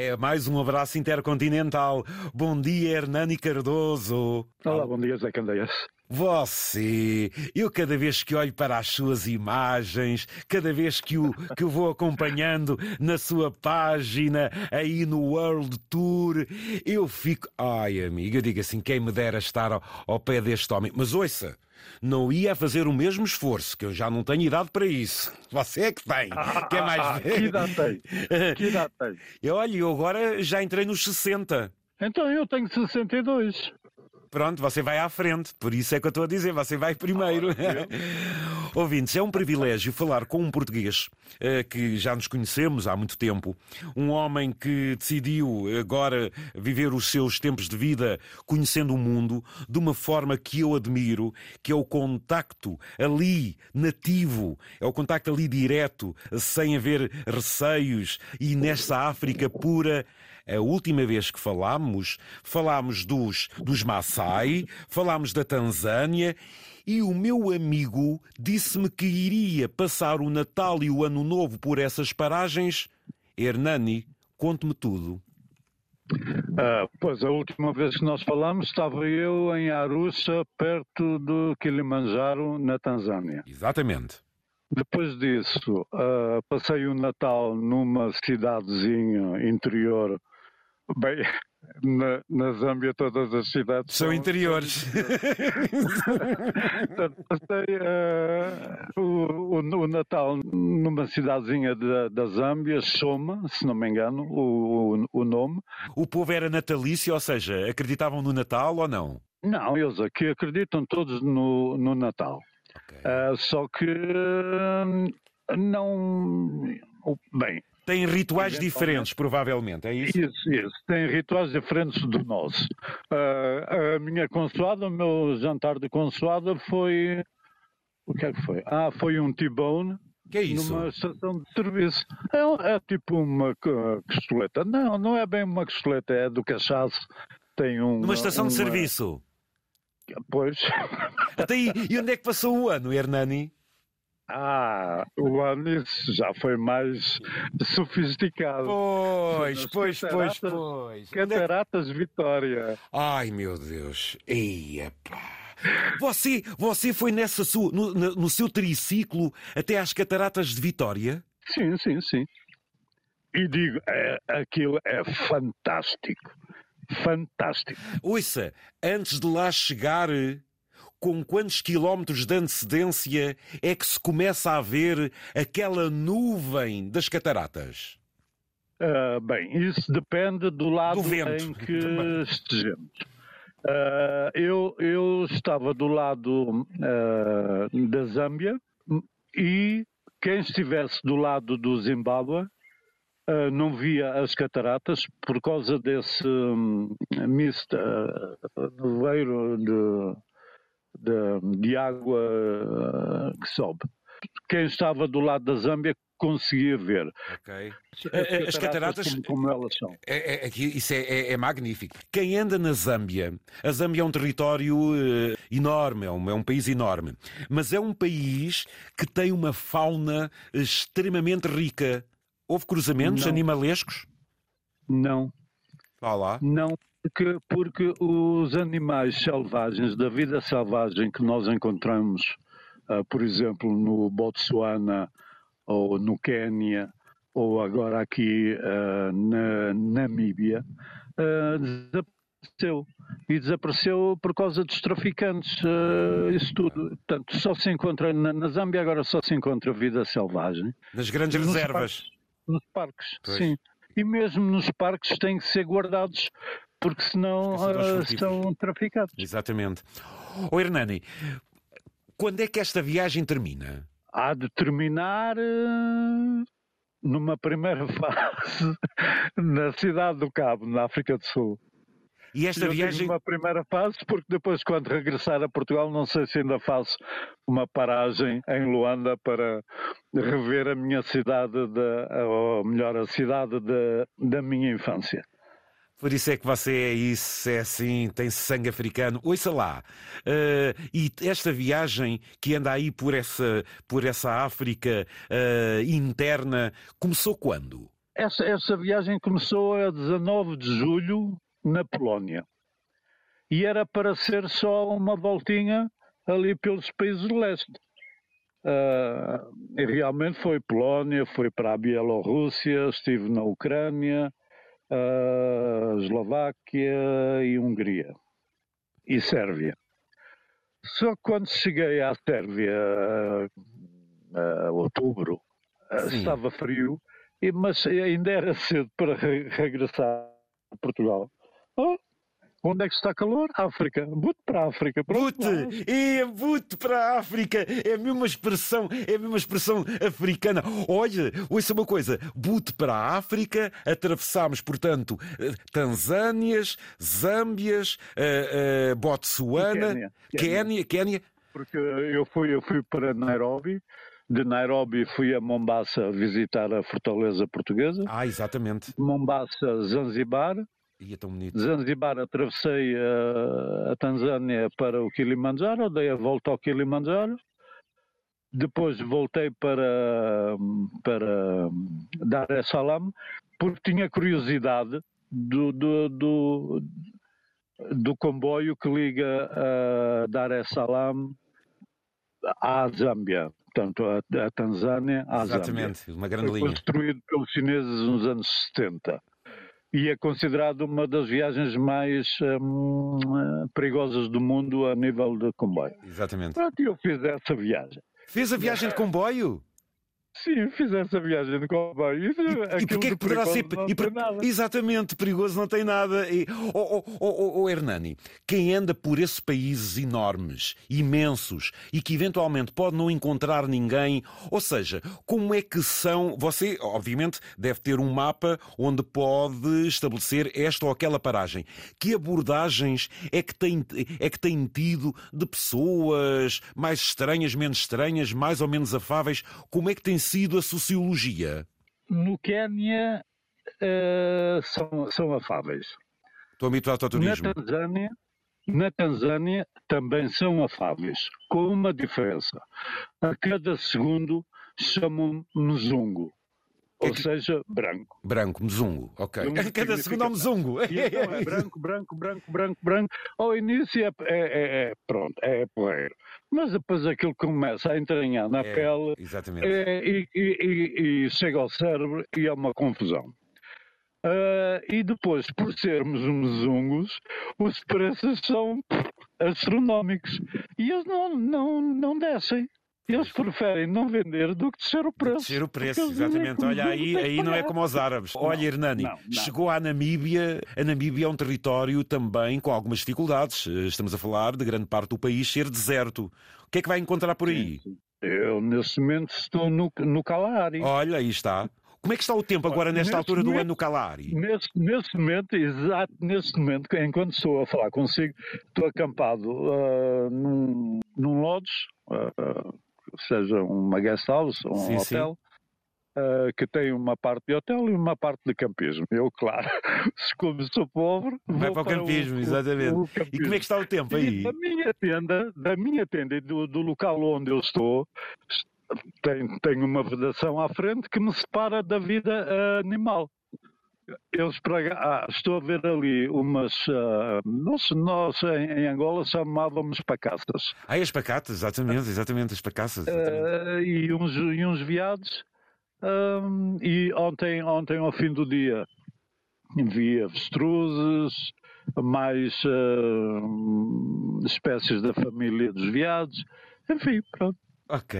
É mais um abraço intercontinental. Bom dia, Hernani Cardoso. Olá, bom dia, Zé Candeias. Você, eu cada vez que olho para as suas imagens, cada vez que o, que o vou acompanhando na sua página, aí no World Tour, eu fico. Ai, amigo, eu digo assim: quem me dera estar ao, ao pé deste homem. Mas ouça, não ia fazer o mesmo esforço, que eu já não tenho idade para isso. Você é que tem, que é mais velho. que idade tem? Que idade tem? Eu, olha, eu agora já entrei nos 60. Então eu tenho 62. Pronto, você vai à frente, por isso é que eu estou a dizer, você vai primeiro. Ah, Ouvintes, é um privilégio falar com um português uh, que já nos conhecemos há muito tempo, um homem que decidiu agora viver os seus tempos de vida conhecendo o mundo de uma forma que eu admiro, que é o contacto ali nativo, é o contacto ali direto, sem haver receios e nesta África pura a última vez que falámos, falámos dos, dos Maasai, falámos da Tanzânia e o meu amigo disse-me que iria passar o Natal e o Ano Novo por essas paragens. Hernani, conte-me tudo. Ah, pois a última vez que nós falamos estava eu em Arusha, perto do Kilimanjaro, na Tanzânia. Exatamente. Depois disso, uh, passei o Natal numa cidadezinha interior Bem, na, na Zâmbia todas as cidades são, são interiores. Passei uh, o, o, o, Natal numa cidadezinha da, da Zâmbia, Soma, se não me engano, o, o, o nome. O povo era natalício, ou seja, acreditavam no Natal ou não? Não, eles aqui acreditam todos no, no Natal. Okay. Uh, só que uh, não. Bem, Têm rituais diferentes, provavelmente, é isso? Isso, isso. Têm rituais diferentes do nosso. Uh, a minha consoada, o meu jantar de consoada foi. O que é que foi? Ah, foi um T-bone. Que é isso? Numa estação de serviço. É, é tipo uma costeleta. Não, não é bem uma costeleta, é do cachaço. Tem um. Numa estação uma... de serviço? Pois. Até aí, e onde é que passou o ano, Hernani? Ah, o Anis já foi mais sofisticado. Pois, pois, pois, pois. Cataratas Vitória. Ai, meu Deus. Eia, pá. Você, você foi nessa sua, no, no seu triciclo até às Cataratas de Vitória? Sim, sim, sim. E digo, é, aquilo é fantástico. Fantástico. Ouça, antes de lá chegar, com quantos quilómetros de antecedência é que se começa a ver aquela nuvem das cataratas? Uh, bem, isso depende do lado do em que estejamos. Uh, eu, eu estava do lado uh, da Zâmbia e quem estivesse do lado do Zimbábue não via as cataratas por causa desse um, misto nevoeiro de de, de água eh, que sobe. Quem estava do lado da Zâmbia conseguia ver. Ok. As, as cataratas, como, como, elas são. É, é, isso é, é, é, magnífico. Quem anda na Zâmbia, a Zâmbia é um território enorme, é um, é um país enorme, mas é um país que tem uma fauna extremamente rica. Houve cruzamentos Não. animalescos? Não. Vá lá. Não, porque, porque os animais selvagens, da vida selvagem que nós encontramos, uh, por exemplo, no Botsuana ou no Quênia, ou agora aqui uh, na Namíbia, uh, desapareceu. E desapareceu por causa dos traficantes, uh, isso tudo. Portanto, só se encontra na, na Zâmbia, agora só se encontra vida selvagem. Nas grandes nos reservas. Parques, nos parques, pois. sim. E mesmo nos parques têm que ser guardados porque senão uh, estão traficados. Exatamente. O oh, Hernani, quando é que esta viagem termina? Há de terminar uh, numa primeira fase na cidade do Cabo, na África do Sul. E esta eu viagem. uma primeira fase, porque depois, quando regressar a Portugal, não sei se ainda faço uma paragem em Luanda para rever a minha cidade, de, ou melhor, a cidade de, da minha infância. Por isso é que você é isso, é assim, tem sangue africano. Ouça lá. Uh, e esta viagem que anda aí por essa, por essa África uh, interna começou quando? essa, essa viagem começou a 19 de julho na Polónia. E era para ser só uma voltinha ali pelos países do leste. Uh, e realmente foi Polónia, foi para a Bielorrússia, estive na Ucrânia, uh, Eslováquia e Hungria. E Sérvia. Só quando cheguei à Sérvia, uh, outubro, estava frio, mas ainda era cedo para regressar a Portugal. Oh, Onde é que está calor? África. Bute para a África. Bute! É, bute para a África. É a mesma expressão, é a mesma expressão africana. Olha, ouça uma coisa. Bute para a África, atravessámos, portanto, eh, Tanzânias, Zâmbias, uh, uh, Botsuana, Quénia, Quénia. Porque eu fui, eu fui para Nairobi, de Nairobi fui a Mombasa visitar a fortaleza portuguesa. Ah, exatamente. Mombasa, Zanzibar. E é tão bonito. Zanzibar atravessei a, a Tanzânia para o Kilimanjaro, dei a volta ao Kilimanjaro. Depois voltei para, para Dar es Salaam, porque tinha curiosidade do, do, do, do comboio que liga a Dar es Salaam à Zâmbia portanto, a, a Tanzânia à Exatamente, Zâmbia. uma grande Foi linha. construído pelos chineses nos anos 70 e é considerado uma das viagens mais hum, perigosas do mundo a nível de comboio. Exatamente. Pronto, eu fiz essa viagem. Fez a viagem de comboio? Sim, fiz essa viagem de comboio. E, e porquê que poderá ser. E por... Exatamente, perigoso não tem nada. E, oh, oh, oh, oh, Hernani, quem anda por esses países enormes, imensos, e que eventualmente pode não encontrar ninguém, ou seja, como é que são. Você, obviamente, deve ter um mapa onde pode estabelecer esta ou aquela paragem. Que abordagens é que tem, é que tem tido de pessoas mais estranhas, menos estranhas, mais ou menos afáveis? Como é que tem sido a sociologia? No Quénia uh, são, são afáveis. Estou habituado ao turismo. Na Tanzânia, na Tanzânia também são afáveis, com uma diferença. A cada segundo chamam Mzungu. Ou que... seja, branco. Branco, mzungo, ok. Um cada segundo é mzungo. Então é branco, branco, branco, branco, branco. Ao início é, é, é, é pronto, é poeiro. Mas depois aquilo começa a entranhar na é, pele é, e, e, e, e, chega ao cérebro e é uma confusão. Uh, e depois, por sermos mzungos, os preços são astronómicos. E eles não, não, não descem. Eles preferem não vender do que descer o preço. Descer o preço, exatamente. Olha, aí, aí não é como os árabes. Olha, Hernani, não, não. chegou à Namíbia. A Namíbia é um território também com algumas dificuldades. Estamos a falar de grande parte do país ser deserto. O que é que vai encontrar por aí? Eu, nesse momento, estou no, no Kalahari. Olha, aí está. Como é que está o tempo agora, nesta altura do ano no Calari? Nesse, nesse momento, exato nesse momento, enquanto estou a falar consigo, estou acampado uh, num, num lodge, uh, seja uma guest house ou um sim, hotel, sim. Uh, que tem uma parte de hotel e uma parte de campismo. Eu, claro, como sou pobre. Vai para o campismo, o, exatamente. O, o campismo. E como é que está o tempo aí? E da minha tenda, da minha tenda e do, do local onde eu estou, tem, tem uma vedação à frente que me separa da vida uh, animal. Para, ah, estou a ver ali umas. Uh, nós, nós em, em, Angola chamávamos pacaças. Ah, as pacatas, exatamente, exatamente, as pacaças. Uh, e, uns, e uns viados. Um, e ontem, ontem, ao fim do dia, vi avestruzes, mais uh, espécies da família dos viados. Enfim, pronto. Ok.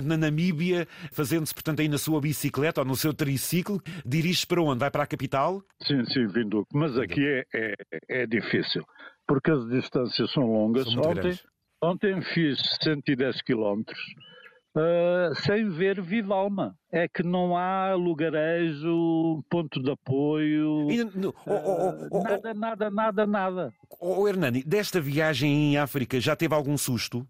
Na Namíbia, fazendo-se, portanto, aí na sua bicicleta ou no seu triciclo, dirige para onde? Vai para a capital? Sim, sim, vindo. Mas aqui é, é, é difícil, porque as distâncias são longas. São ontem, ontem fiz 110 quilómetros. Uh, sem ver viva alma. É que não há lugarejo, ponto de apoio, e, no, oh, oh, oh, nada, nada, nada, nada. Oh, Hernani, desta viagem em África já teve algum susto?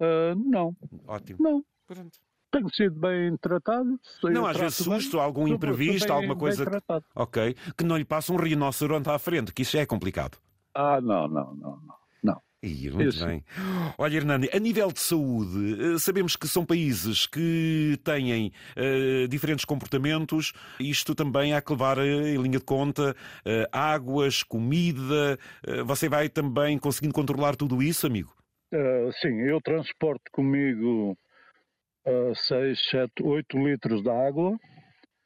Uh, não. Ótimo. Não. Pronto. Tenho sido bem tratado. Não, às vezes susto, bem, algum imprevisto, bem, alguma coisa. Ok. Que não lhe passa um rinoceronte à frente, que isso é complicado. Ah, não, não, não, não. Não, Ih, muito Isso. bem. Olha, Hernani, a nível de saúde, eh, sabemos que são países que têm uh, diferentes comportamentos. Isto também há que levar eh, em linha de conta uh, águas, comida. Uh, você vai também conseguindo controlar tudo isso, amigo? Sim, eu transporto comigo 6, 7, 8 litros de água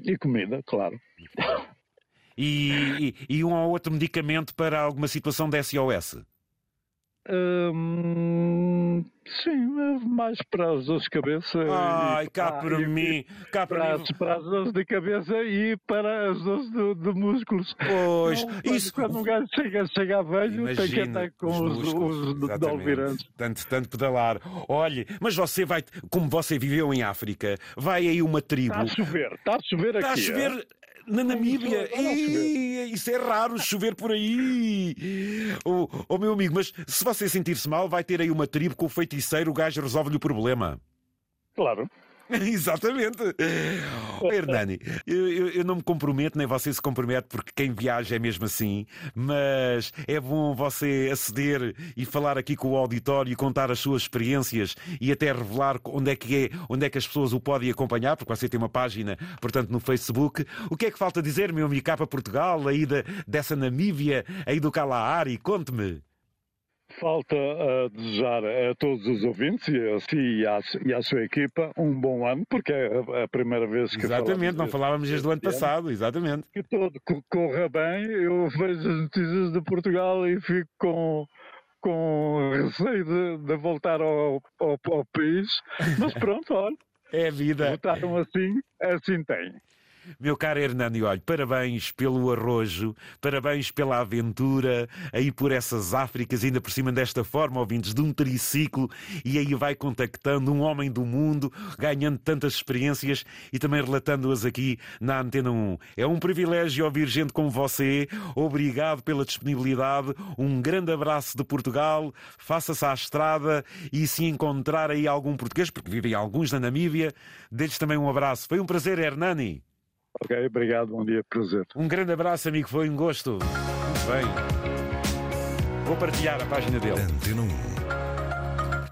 e comida, claro. E, e, e um ou outro medicamento para alguma situação de SOS? Hum, sim, mais para as dores de cabeça. Ai, cá ah, para mim. Cá para, mim. para as dores de cabeça e para as dores de, de músculos. Pois, Não, isso. Quando um gajo chega, chega a velho, Imagina, tem que andar com os, os, os dolvirantes. Tanto, tanto pedalar. Olhe, mas você vai, como você viveu em África, vai aí uma tribo. Está a chover, está a chover aqui. Está a chover. É? Na Namíbia. E, isso é raro, chover por aí. Oh, oh, meu amigo, mas se você sentir-se mal, vai ter aí uma tribo com o feiticeiro, o gajo resolve-lhe o problema. Claro. Exatamente. Oh, Hernani, eu, eu, eu, não me comprometo, nem você se compromete, porque quem viaja é mesmo assim, mas é bom você aceder e falar aqui com o auditório e contar as suas experiências e até revelar onde é que é, onde é que as pessoas o podem acompanhar, porque você tem uma página, portanto, no Facebook. O que é que falta dizer, meu amigo, cá para Portugal, aí da, dessa Namíbia, aí do Kalahari? Conte-me. Falta a desejar a todos os ouvintes e a si e à, e à sua equipa um bom ano, porque é a primeira vez que Exatamente, não falávamos desde o ano passado, exatamente. Que todo corra bem, eu vejo as notícias de Portugal e fico com, com receio de, de voltar ao, ao, ao país, mas pronto, olha. É a vida. Votaram assim, assim tem. Meu caro Hernani, olha, parabéns pelo arrojo, parabéns pela aventura, aí por essas Áfricas, ainda por cima desta forma, ouvintes, de um triciclo, e aí vai contactando um homem do mundo, ganhando tantas experiências e também relatando-as aqui na Antena 1. É um privilégio ouvir gente como você, obrigado pela disponibilidade, um grande abraço de Portugal, faça-se à estrada e se encontrar aí algum português, porque vivem alguns na Namíbia, dê-lhes também um abraço. Foi um prazer, Hernani. Ok, obrigado, bom dia, prazer. Um grande abraço, amigo, foi um gosto. Muito bem. Vou partilhar a página dele. Antena 1.